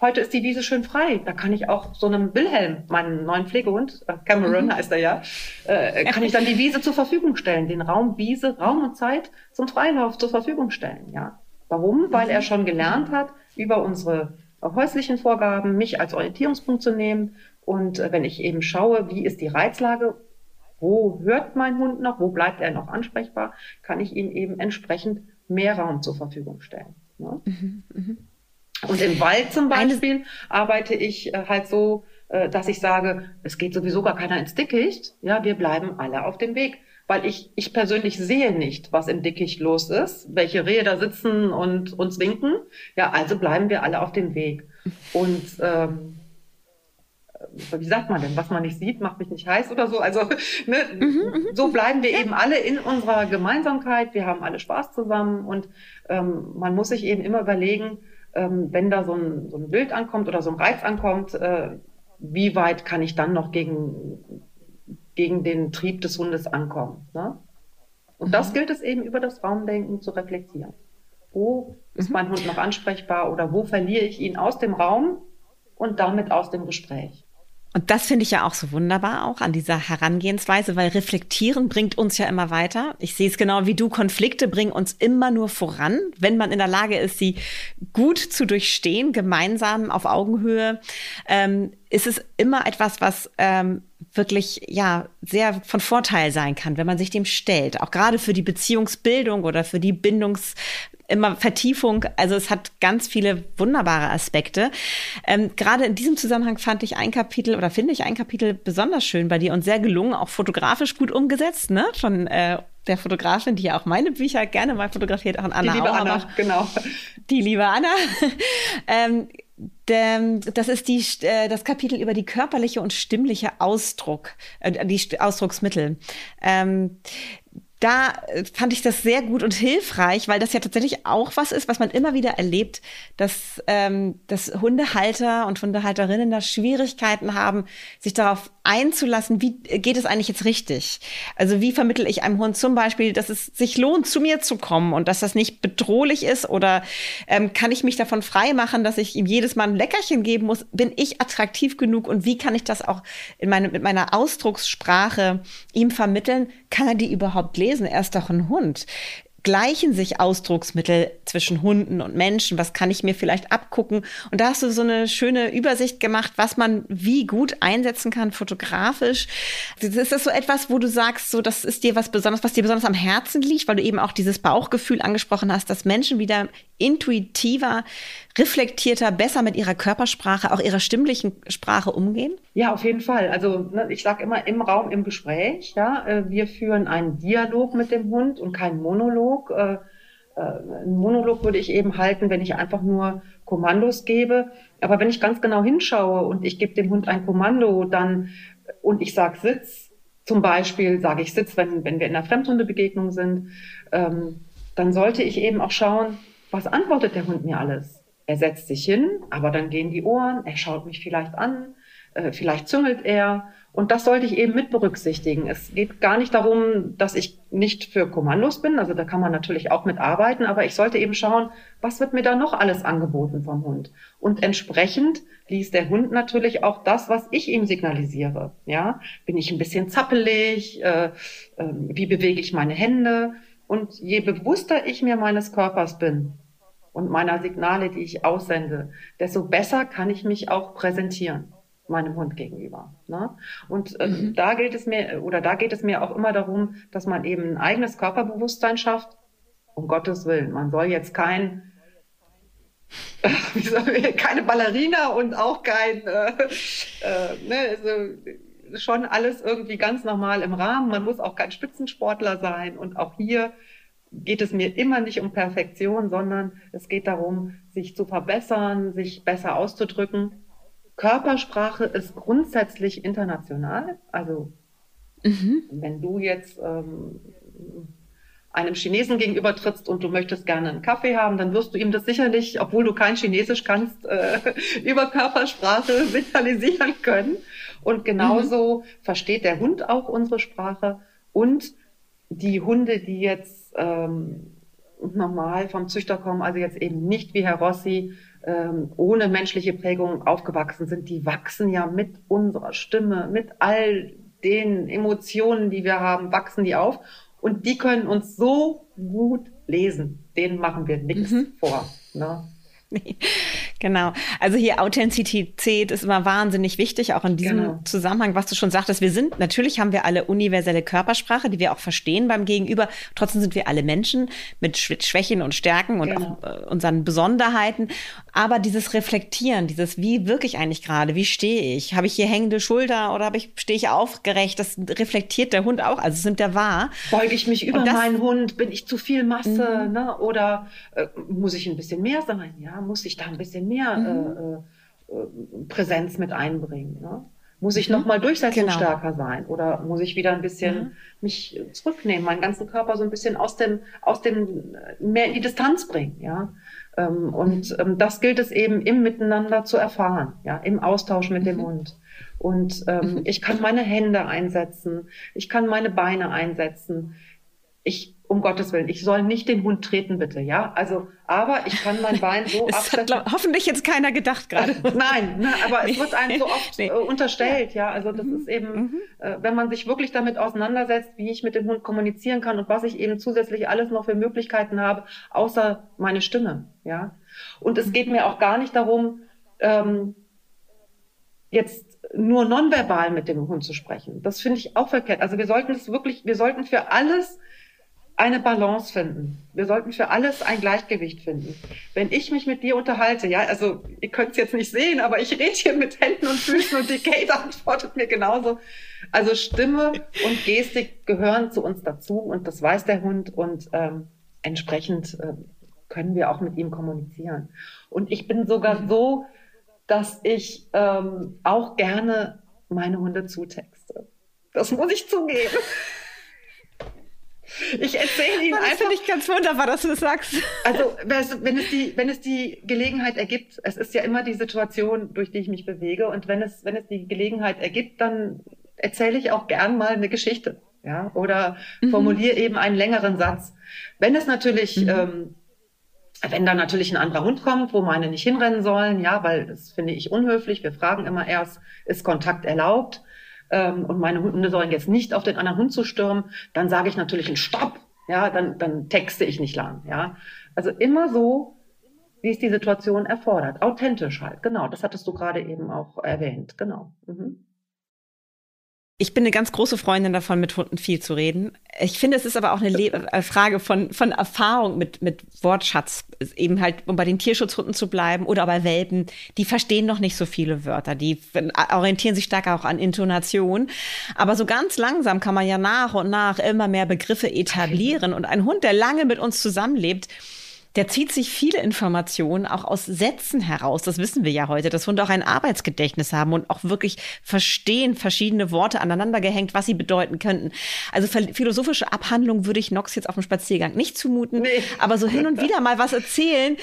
heute ist die Wiese schön frei. Da kann ich auch so einem Wilhelm, meinen neuen Pflegehund, äh, Cameron mhm. heißt er ja, äh, kann ich dann die Wiese zur Verfügung stellen, den Raum Wiese, Raum und Zeit zum Freilauf zur Verfügung stellen, ja. Warum? Weil er schon gelernt hat, über unsere häuslichen Vorgaben mich als Orientierungspunkt zu nehmen. Und äh, wenn ich eben schaue, wie ist die Reizlage, wo hört mein Hund noch? Wo bleibt er noch ansprechbar? Kann ich ihm eben entsprechend mehr Raum zur Verfügung stellen. Ne? Mhm, mh. Und im Wald zum Beispiel arbeite ich äh, halt so, äh, dass ich sage, es geht sowieso gar keiner ins Dickicht. Ja, wir bleiben alle auf dem Weg. Weil ich, ich persönlich sehe nicht, was im Dickicht los ist, welche Rehe da sitzen und uns winken. Ja, also bleiben wir alle auf dem Weg. Und ähm, wie sagt man denn, was man nicht sieht, macht mich nicht heiß oder so. Also ne, mhm, mhm. so bleiben wir ja. eben alle in unserer Gemeinsamkeit. Wir haben alle Spaß zusammen und ähm, man muss sich eben immer überlegen, ähm, wenn da so ein, so ein Bild ankommt oder so ein Reiz ankommt, äh, wie weit kann ich dann noch gegen, gegen den Trieb des Hundes ankommen. Ne? Und mhm. das gilt es eben über das Raumdenken zu reflektieren. Wo ist mhm. mein Hund noch ansprechbar oder wo verliere ich ihn aus dem Raum und damit aus dem Gespräch?
Und das finde ich ja auch so wunderbar auch an dieser Herangehensweise, weil reflektieren bringt uns ja immer weiter. Ich sehe es genau wie du, Konflikte bringen uns immer nur voran, wenn man in der Lage ist, sie gut zu durchstehen, gemeinsam auf Augenhöhe. Ähm, ist es immer etwas, was ähm, wirklich ja sehr von Vorteil sein kann, wenn man sich dem stellt. Auch gerade für die Beziehungsbildung oder für die Bindungs immer Vertiefung. Also es hat ganz viele wunderbare Aspekte. Ähm, Gerade in diesem Zusammenhang fand ich ein Kapitel oder finde ich ein Kapitel besonders schön bei dir und sehr gelungen, auch fotografisch gut umgesetzt, ne? Von äh, der Fotografin, die ja auch meine Bücher gerne mal fotografiert, auch an Anna
Die liebe. Anna, genau.
Die liebe Anna. ähm, das ist die, äh, das Kapitel über die körperliche und stimmliche Ausdruck, äh, die Ausdrucksmittel. Ähm, da äh, fand ich das sehr gut und hilfreich, weil das ja tatsächlich auch was ist, was man immer wieder erlebt, dass, ähm, dass Hundehalter und Hundehalterinnen da Schwierigkeiten haben, sich darauf einzulassen, wie geht es eigentlich jetzt richtig? Also wie vermittel ich einem Hund zum Beispiel, dass es sich lohnt, zu mir zu kommen und dass das nicht bedrohlich ist oder ähm, kann ich mich davon frei machen, dass ich ihm jedes Mal ein Leckerchen geben muss? Bin ich attraktiv genug und wie kann ich das auch in meine, mit meiner Ausdruckssprache ihm vermitteln? Kann er die überhaupt lesen? Er ist doch ein Hund gleichen sich Ausdrucksmittel zwischen Hunden und Menschen? Was kann ich mir vielleicht abgucken? Und da hast du so eine schöne Übersicht gemacht, was man wie gut einsetzen kann fotografisch. Ist das so etwas, wo du sagst, so das ist dir was besonders, was dir besonders am Herzen liegt, weil du eben auch dieses Bauchgefühl angesprochen hast, dass Menschen wieder intuitiver, reflektierter, besser mit ihrer Körpersprache, auch ihrer stimmlichen Sprache umgehen?
Ja, auf jeden Fall. Also ne, ich sage immer im Raum, im Gespräch. Ja, äh, wir führen einen Dialog mit dem Hund und keinen Monolog. Äh, äh, ein Monolog würde ich eben halten, wenn ich einfach nur Kommandos gebe. Aber wenn ich ganz genau hinschaue und ich gebe dem Hund ein Kommando, dann und ich sage Sitz, zum Beispiel sage ich Sitz, wenn, wenn wir in einer Fremdhundebegegnung sind, ähm, dann sollte ich eben auch schauen, was antwortet der Hund mir alles? Er setzt sich hin, aber dann gehen die Ohren, er schaut mich vielleicht an, äh, vielleicht züngelt er. Und das sollte ich eben mit berücksichtigen. Es geht gar nicht darum, dass ich nicht für Kommandos bin. Also da kann man natürlich auch mit arbeiten, aber ich sollte eben schauen, was wird mir da noch alles angeboten vom Hund? Und entsprechend liest der Hund natürlich auch das, was ich ihm signalisiere. Ja, bin ich ein bisschen zappelig? Äh, äh, wie bewege ich meine Hände? Und je bewusster ich mir meines Körpers bin und meiner Signale, die ich aussende, desto besser kann ich mich auch präsentieren meinem Hund gegenüber. Ne? Und äh, mhm. da gilt es mir, oder da geht es mir auch immer darum, dass man eben ein eigenes Körperbewusstsein schafft. Um Gottes Willen. Man soll jetzt kein, äh, keine Ballerina und auch kein, äh, äh, ne, also schon alles irgendwie ganz normal im Rahmen. Man muss auch kein Spitzensportler sein. Und auch hier geht es mir immer nicht um Perfektion, sondern es geht darum, sich zu verbessern, sich besser auszudrücken Körpersprache ist grundsätzlich international. Also mhm. wenn du jetzt ähm, einem Chinesen gegenüber trittst und du möchtest gerne einen Kaffee haben, dann wirst du ihm das sicherlich, obwohl du kein Chinesisch kannst, äh, über Körpersprache signalisieren können. Und genauso mhm. versteht der Hund auch unsere Sprache. Und die Hunde, die jetzt ähm, normal vom Züchter kommen, also jetzt eben nicht wie Herr Rossi ähm, ohne menschliche Prägung aufgewachsen sind, die wachsen ja mit unserer Stimme, mit all den Emotionen, die wir haben, wachsen die auf. Und die können uns so gut lesen. Denen machen wir nichts mhm. vor. Ne?
Nee. Genau. Also hier Authentizität ist immer wahnsinnig wichtig, auch in diesem genau. Zusammenhang, was du schon sagtest. Wir sind, natürlich haben wir alle universelle Körpersprache, die wir auch verstehen beim Gegenüber. Trotzdem sind wir alle Menschen mit Schwächen und Stärken und genau. auch äh, unseren Besonderheiten. Aber dieses Reflektieren, dieses, wie wirklich eigentlich gerade, wie stehe ich? Habe ich hier hängende Schulter oder habe ich, stehe ich aufgerecht? Das reflektiert der Hund auch, also sind der wahr.
Beuge ich mich über das, meinen Hund? Bin ich zu viel Masse? Mhm. Ne? Oder äh, muss ich ein bisschen mehr sein? Ja, muss ich da ein bisschen mehr mhm. äh, äh, Präsenz mit einbringen. Ne? Muss ich mhm. nochmal durchsetzungsstärker genau. sein oder muss ich wieder ein bisschen mhm. mich zurücknehmen, meinen ganzen Körper so ein bisschen aus dem, aus dem mehr in die Distanz bringen, ja. Ähm, und ähm, das gilt es eben im Miteinander zu erfahren, ja, im Austausch mit dem mhm. Hund. Und ähm, mhm. ich kann meine Hände einsetzen, ich kann meine Beine einsetzen. Ich um Gottes Willen, ich soll nicht den Hund treten, bitte, ja? Also, aber ich kann mein Bein so
das Hat, glaub, hoffentlich jetzt keiner gedacht gerade.
Nein, ne, aber nee. es wird einem so oft nee. äh, unterstellt, ja? Also, das mhm. ist eben, mhm. äh, wenn man sich wirklich damit auseinandersetzt, wie ich mit dem Hund kommunizieren kann und was ich eben zusätzlich alles noch für Möglichkeiten habe, außer meine Stimme, ja? Und es geht mir auch gar nicht darum, ähm, jetzt nur nonverbal mit dem Hund zu sprechen. Das finde ich auch verkehrt. Also wir sollten es wirklich, wir sollten für alles eine Balance finden. Wir sollten für alles ein Gleichgewicht finden. Wenn ich mich mit dir unterhalte, ja, also ihr könnt es jetzt nicht sehen, aber ich rede hier mit Händen und Füßen und die Kate antwortet mir genauso. Also Stimme und Gestik gehören zu uns dazu und das weiß der Hund und ähm, entsprechend äh, können wir auch mit ihm kommunizieren. Und ich bin sogar mhm. so, dass ich ähm, auch gerne meine Hunde zutexte. Das muss ich zugeben. Ich erzähle Ihnen
das
einfach.
finde ich ganz wunderbar, dass du das sagst.
Also, wenn es die, wenn es die Gelegenheit ergibt, es ist ja immer die Situation, durch die ich mich bewege. Und wenn es, wenn es die Gelegenheit ergibt, dann erzähle ich auch gern mal eine Geschichte. Ja, oder mhm. formuliere eben einen längeren Satz. Wenn es natürlich, mhm. ähm, wenn da natürlich ein anderer Hund kommt, wo meine nicht hinrennen sollen, ja, weil das finde ich unhöflich. Wir fragen immer erst, ist Kontakt erlaubt? Ähm, und meine Hunde sollen jetzt nicht auf den anderen Hund zu stürmen, dann sage ich natürlich ein Stopp. ja, dann, dann texte ich nicht lang, ja. Also immer so, wie es die Situation erfordert. Authentisch halt, genau. Das hattest du gerade eben auch erwähnt, genau. Mhm.
Ich bin eine ganz große Freundin davon, mit Hunden viel zu reden. Ich finde, es ist aber auch eine Le äh, Frage von, von Erfahrung mit, mit Wortschatz. Eben halt, um bei den Tierschutzhunden zu bleiben oder bei Welpen, die verstehen noch nicht so viele Wörter. Die orientieren sich stärker auch an Intonation. Aber so ganz langsam kann man ja nach und nach immer mehr Begriffe etablieren. Und ein Hund, der lange mit uns zusammenlebt, der zieht sich viele Informationen auch aus Sätzen heraus. Das wissen wir ja heute, dass Hunde auch ein Arbeitsgedächtnis haben und auch wirklich verstehen verschiedene Worte aneinander gehängt, was sie bedeuten könnten. Also philosophische Abhandlung würde ich Nox jetzt auf dem Spaziergang nicht zumuten, nee. aber so hin und wieder mal was erzählen,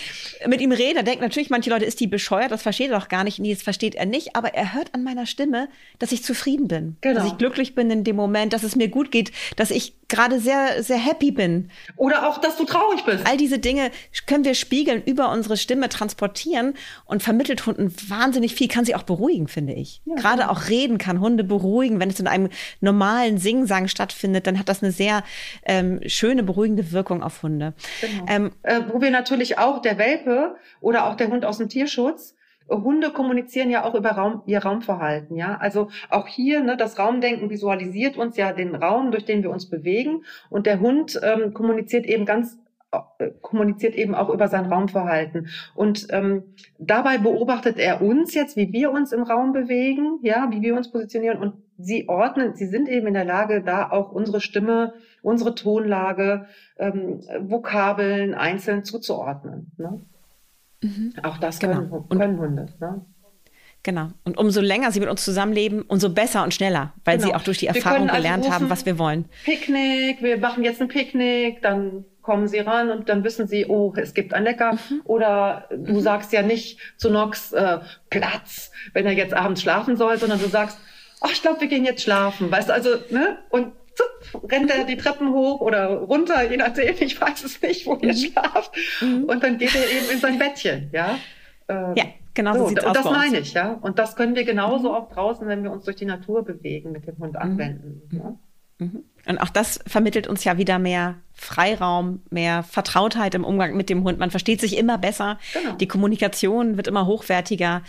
mit ihm reden. Da denken natürlich manche Leute, ist die bescheuert, das versteht er doch gar nicht. Nee, das versteht er nicht, aber er hört an meiner Stimme, dass ich zufrieden bin, genau. dass ich glücklich bin in dem Moment, dass es mir gut geht, dass ich gerade sehr, sehr happy bin.
Oder auch, dass du traurig bist.
All diese Dinge können wir spiegeln, über unsere Stimme transportieren und vermittelt Hunden wahnsinnig viel, kann sie auch beruhigen, finde ich. Ja, Gerade auch reden kann Hunde beruhigen. Wenn es in einem normalen Singsang stattfindet, dann hat das eine sehr ähm, schöne, beruhigende Wirkung auf Hunde.
Genau. Ähm, äh, wo wir natürlich auch der Welpe oder auch der Hund aus dem Tierschutz Hunde kommunizieren ja auch über Raum, ihr Raumverhalten, ja. Also auch hier, ne, das Raumdenken visualisiert uns ja den Raum, durch den wir uns bewegen. Und der Hund ähm, kommuniziert eben ganz äh, kommuniziert eben auch über sein Raumverhalten. Und ähm, dabei beobachtet er uns jetzt, wie wir uns im Raum bewegen, ja, wie wir uns positionieren und sie ordnen, sie sind eben in der Lage, da auch unsere Stimme, unsere Tonlage, ähm, Vokabeln einzeln zuzuordnen. Ne? Mhm. Auch das können, genau. können Hunde. Ne?
Genau. Und umso länger sie mit uns zusammenleben, umso besser und schneller, weil genau. sie auch durch die Erfahrung also gelernt rufen, haben, was wir wollen.
Picknick, wir machen jetzt ein Picknick, dann kommen sie ran und dann wissen sie, oh, es gibt ein Lecker. Mhm. Oder du mhm. sagst ja nicht zu Nox äh, Platz, wenn er jetzt abends schlafen soll, sondern du sagst, ach, ich glaube, wir gehen jetzt schlafen. Weißt du, also, ne? Und rennt er die Treppen hoch oder runter, je nachdem, ich weiß es nicht, wo ihr mhm. schlaft. Mhm. Und dann geht er eben in sein Bettchen, ja.
Ähm, ja, genau so, so
sieht's Und das meine ich, ja. Und das können wir genauso mhm. auch draußen, wenn wir uns durch die Natur bewegen, mit dem Hund mhm. anwenden. Mhm. Ja?
Mhm. Und auch das vermittelt uns ja wieder mehr Freiraum, mehr Vertrautheit im Umgang mit dem Hund. Man versteht sich immer besser. Genau. Die Kommunikation wird immer hochwertiger.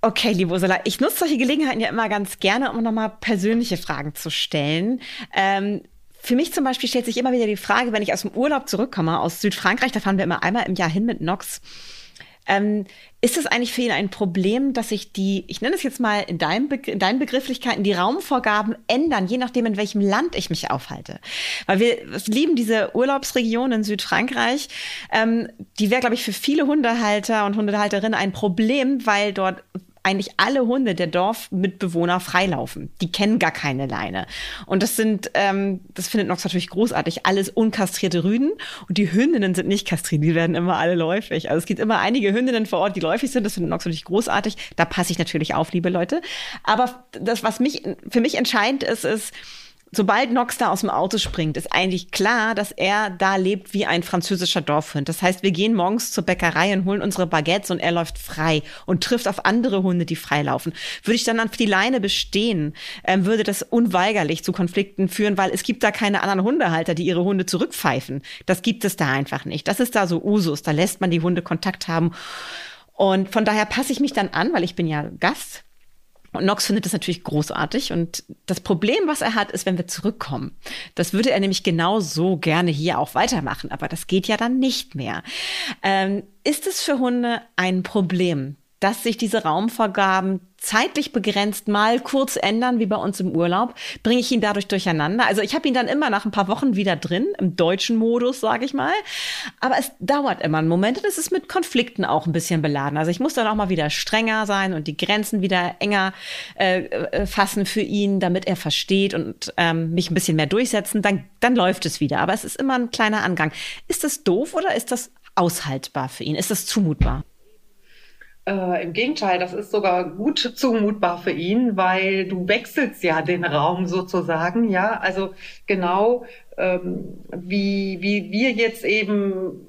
Okay, liebe Ursula, ich nutze solche Gelegenheiten ja immer ganz gerne, um nochmal persönliche Fragen zu stellen. Ähm, für mich zum Beispiel stellt sich immer wieder die Frage, wenn ich aus dem Urlaub zurückkomme, aus Südfrankreich, da fahren wir immer einmal im Jahr hin mit Nox. Ähm, ist es eigentlich für ihn ein Problem, dass sich die, ich nenne es jetzt mal in, deinem in deinen Begrifflichkeiten, die Raumvorgaben ändern, je nachdem, in welchem Land ich mich aufhalte? Weil wir lieben diese Urlaubsregion in Südfrankreich. Ähm, die wäre, glaube ich, für viele Hundehalter und Hundehalterinnen ein Problem, weil dort eigentlich alle Hunde der Dorfmitbewohner freilaufen. Die kennen gar keine Leine. Und das sind, ähm, das findet Nox natürlich großartig, alles unkastrierte Rüden. Und die Hündinnen sind nicht kastriert, die werden immer alle läufig. Also es gibt immer einige Hündinnen vor Ort, die läufig sind. Das findet Nox natürlich großartig. Da passe ich natürlich auf, liebe Leute. Aber das, was mich, für mich entscheidend ist, ist, Sobald Nox da aus dem Auto springt, ist eigentlich klar, dass er da lebt wie ein französischer Dorfhund. Das heißt, wir gehen morgens zur Bäckerei und holen unsere Baguettes und er läuft frei und trifft auf andere Hunde, die freilaufen. Würde ich dann auf die Leine bestehen, ähm, würde das unweigerlich zu Konflikten führen, weil es gibt da keine anderen Hundehalter, die ihre Hunde zurückpfeifen. Das gibt es da einfach nicht. Das ist da so Usus. Da lässt man die Hunde Kontakt haben. Und von daher passe ich mich dann an, weil ich bin ja Gast und Nox findet das natürlich großartig. Und das Problem, was er hat, ist, wenn wir zurückkommen. Das würde er nämlich genau so gerne hier auch weitermachen. Aber das geht ja dann nicht mehr. Ähm, ist es für Hunde ein Problem, dass sich diese Raumvorgaben zeitlich begrenzt mal kurz ändern, wie bei uns im Urlaub, bringe ich ihn dadurch durcheinander. Also ich habe ihn dann immer nach ein paar Wochen wieder drin, im deutschen Modus, sage ich mal. Aber es dauert immer einen Moment und es ist mit Konflikten auch ein bisschen beladen. Also ich muss dann auch mal wieder strenger sein und die Grenzen wieder enger äh, äh fassen für ihn, damit er versteht und ähm, mich ein bisschen mehr durchsetzen. Dann, dann läuft es wieder. Aber es ist immer ein kleiner Angang. Ist das doof oder ist das aushaltbar für ihn? Ist das zumutbar?
Äh, Im Gegenteil, das ist sogar gut zumutbar für ihn, weil du wechselst ja den Raum sozusagen, ja. Also genau ähm, wie, wie wir jetzt eben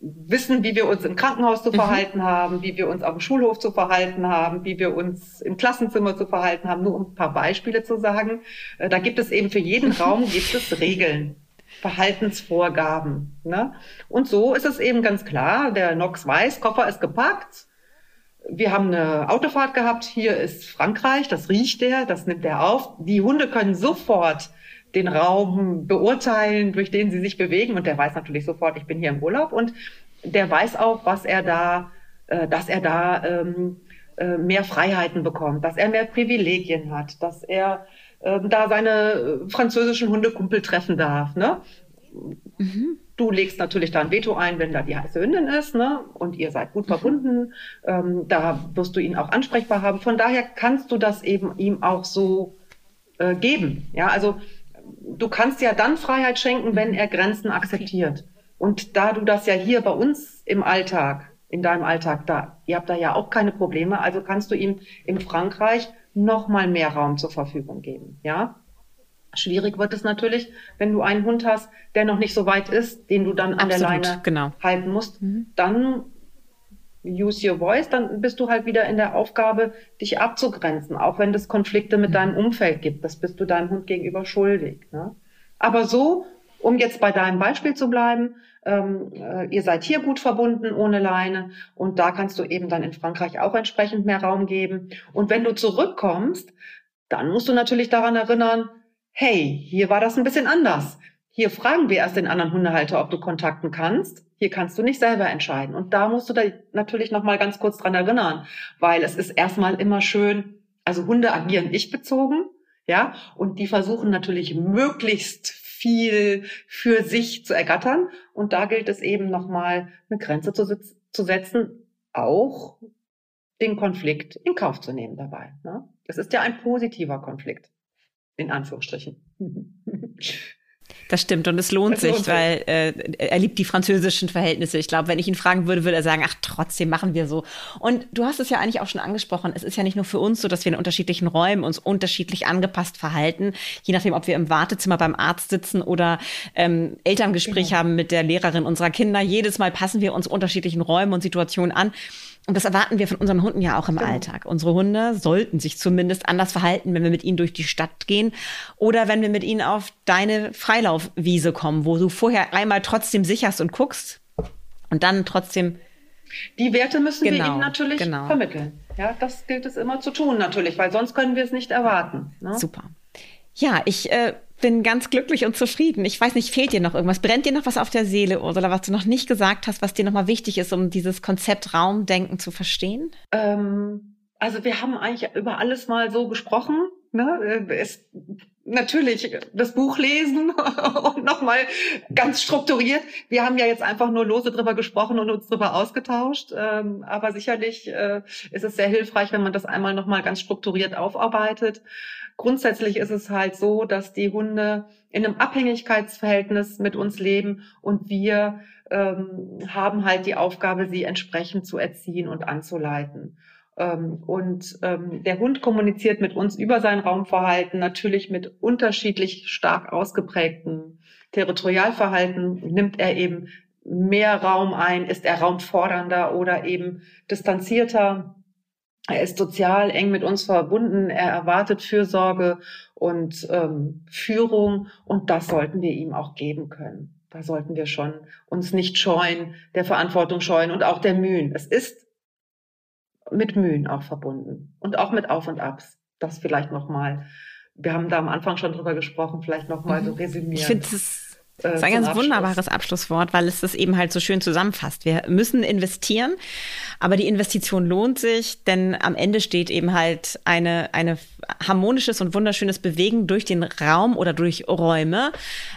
wissen, wie wir uns im Krankenhaus zu mhm. verhalten mhm. haben, wie wir uns auf dem Schulhof zu verhalten haben, wie wir uns im Klassenzimmer zu verhalten haben, nur um ein paar Beispiele zu sagen. Äh, da gibt es eben für jeden Raum gibt es Regeln. Verhaltensvorgaben. Ne? Und so ist es eben ganz klar, der Nox weiß, Koffer ist gepackt. Wir haben eine Autofahrt gehabt, hier ist Frankreich, das riecht der, das nimmt er auf. Die Hunde können sofort den Raum beurteilen, durch den sie sich bewegen. Und der weiß natürlich sofort, ich bin hier im Urlaub. Und der weiß auch, was er da, äh, dass er da ähm, äh, mehr Freiheiten bekommt, dass er mehr Privilegien hat, dass er äh, da seine äh, französischen Hundekumpel treffen darf. Ne? Mhm. Du legst natürlich da ein Veto ein, wenn da die heiße Hündin ist, ne? Und ihr seid gut mhm. verbunden. Ähm, da wirst du ihn auch ansprechbar haben. Von daher kannst du das eben ihm auch so äh, geben. Ja, also du kannst ja dann Freiheit schenken, wenn mhm. er Grenzen akzeptiert. Und da du das ja hier bei uns im Alltag, in deinem Alltag da, ihr habt da ja auch keine Probleme, also kannst du ihm in Frankreich noch mal mehr Raum zur Verfügung geben, ja? Schwierig wird es natürlich, wenn du einen Hund hast, der noch nicht so weit ist, den du dann an Absolut, der Leine genau. halten musst. Mhm. Dann use your voice, dann bist du halt wieder in der Aufgabe, dich abzugrenzen, auch wenn es Konflikte mit mhm. deinem Umfeld gibt. Das bist du deinem Hund gegenüber schuldig. Ne? Aber so, um jetzt bei deinem Beispiel zu bleiben, ähm, äh, ihr seid hier gut verbunden ohne Leine und da kannst du eben dann in Frankreich auch entsprechend mehr Raum geben. Und wenn du zurückkommst, dann musst du natürlich daran erinnern, hey, hier war das ein bisschen anders. Hier fragen wir erst den anderen Hundehalter, ob du kontakten kannst. Hier kannst du nicht selber entscheiden. Und da musst du da natürlich noch mal ganz kurz dran erinnern, weil es ist erstmal immer schön, also Hunde agieren ich bezogen, ja, und die versuchen natürlich möglichst viel für sich zu ergattern. Und da gilt es eben noch mal eine Grenze zu, zu setzen, auch den Konflikt in Kauf zu nehmen dabei. Ne? Es ist ja ein positiver Konflikt in Anführungsstrichen.
Das stimmt und es lohnt sich, weil äh, er liebt die französischen Verhältnisse. Ich glaube, wenn ich ihn fragen würde, würde er sagen, ach, trotzdem machen wir so. Und du hast es ja eigentlich auch schon angesprochen. Es ist ja nicht nur für uns so, dass wir in unterschiedlichen Räumen uns unterschiedlich angepasst verhalten, je nachdem, ob wir im Wartezimmer beim Arzt sitzen oder ähm, Elterngespräch genau. haben mit der Lehrerin unserer Kinder. Jedes Mal passen wir uns unterschiedlichen Räumen und Situationen an. Und das erwarten wir von unseren Hunden ja auch im genau. Alltag. Unsere Hunde sollten sich zumindest anders verhalten, wenn wir mit ihnen durch die Stadt gehen oder wenn wir mit ihnen auf deine Freilaufwiese kommen, wo du vorher einmal trotzdem sicherst und guckst und dann trotzdem.
Die Werte müssen genau, wir ihnen natürlich genau. vermitteln. Ja, das gilt es immer zu tun natürlich, weil sonst können wir es nicht erwarten.
Ne? Super. Ja, ich äh, bin ganz glücklich und zufrieden. Ich weiß nicht, fehlt dir noch irgendwas? Brennt dir noch was auf der Seele, Ursula, was du noch nicht gesagt hast, was dir nochmal wichtig ist, um dieses Konzept Raumdenken zu verstehen?
Ähm, also wir haben eigentlich über alles mal so gesprochen. Ne? Es, natürlich das Buch lesen und nochmal ganz strukturiert. Wir haben ja jetzt einfach nur lose drüber gesprochen und uns drüber ausgetauscht. Ähm, aber sicherlich äh, ist es sehr hilfreich, wenn man das einmal nochmal ganz strukturiert aufarbeitet. Grundsätzlich ist es halt so, dass die Hunde in einem Abhängigkeitsverhältnis mit uns leben und wir ähm, haben halt die Aufgabe, sie entsprechend zu erziehen und anzuleiten. Ähm, und ähm, der Hund kommuniziert mit uns über sein Raumverhalten, natürlich mit unterschiedlich stark ausgeprägten Territorialverhalten nimmt er eben mehr Raum ein, ist er raumfordernder oder eben distanzierter. Er ist sozial eng mit uns verbunden, er erwartet Fürsorge und ähm, Führung und das sollten wir ihm auch geben können. Da sollten wir schon uns nicht scheuen, der Verantwortung scheuen und auch der Mühen. Es ist mit Mühen auch verbunden und auch mit Auf und Abs. Das vielleicht nochmal. Wir haben da am Anfang schon drüber gesprochen, vielleicht nochmal so mhm. resümieren.
Ich finde es das ist ein ganz Abschluss. wunderbares Abschlusswort, weil es das eben halt so schön zusammenfasst. Wir müssen investieren, aber die Investition lohnt sich, denn am Ende steht eben halt eine, eine harmonisches und wunderschönes Bewegen durch den Raum oder durch Räume,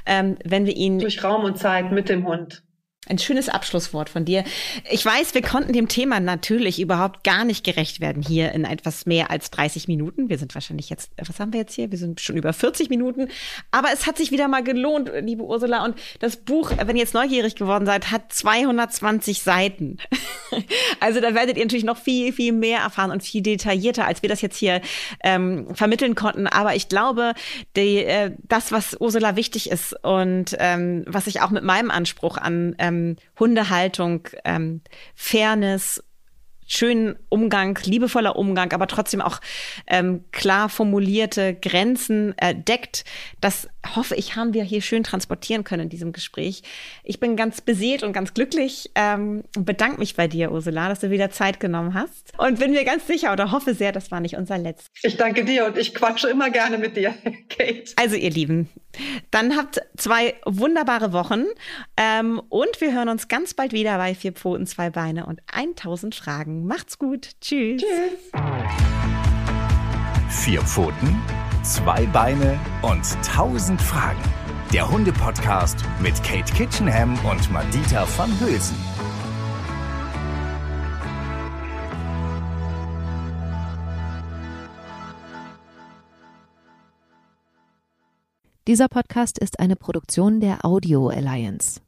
ähm, wenn wir ihn
durch Raum und Zeit mit dem Hund.
Ein schönes Abschlusswort von dir. Ich weiß, wir konnten dem Thema natürlich überhaupt gar nicht gerecht werden hier in etwas mehr als 30 Minuten. Wir sind wahrscheinlich jetzt, was haben wir jetzt hier? Wir sind schon über 40 Minuten. Aber es hat sich wieder mal gelohnt, liebe Ursula. Und das Buch, wenn ihr jetzt neugierig geworden seid, hat 220 Seiten. also da werdet ihr natürlich noch viel, viel mehr erfahren und viel detaillierter, als wir das jetzt hier ähm, vermitteln konnten. Aber ich glaube, die, äh, das, was Ursula wichtig ist und ähm, was ich auch mit meinem Anspruch an ähm, ähm, Hundehaltung, ähm, Fairness, schönen Umgang, liebevoller Umgang, aber trotzdem auch ähm, klar formulierte Grenzen äh, deckt. Das hoffe ich, haben wir hier schön transportieren können in diesem Gespräch. Ich bin ganz beseelt und ganz glücklich ähm, und bedanke mich bei dir, Ursula, dass du wieder Zeit genommen hast. Und bin mir ganz sicher oder hoffe sehr, das war nicht unser letztes.
Ich danke dir und ich quatsche immer gerne mit dir, Kate.
Also ihr Lieben, dann habt zwei wunderbare Wochen ähm, und wir hören uns ganz bald wieder bei Vier Pfoten, zwei Beine und 1000 Fragen. Macht's gut. Tschüss. Tschüss.
Vier Pfoten Zwei Beine und tausend Fragen. Der Hunde-Podcast mit Kate Kitchenham und Madita van Hülsen.
Dieser Podcast ist eine Produktion der Audio Alliance.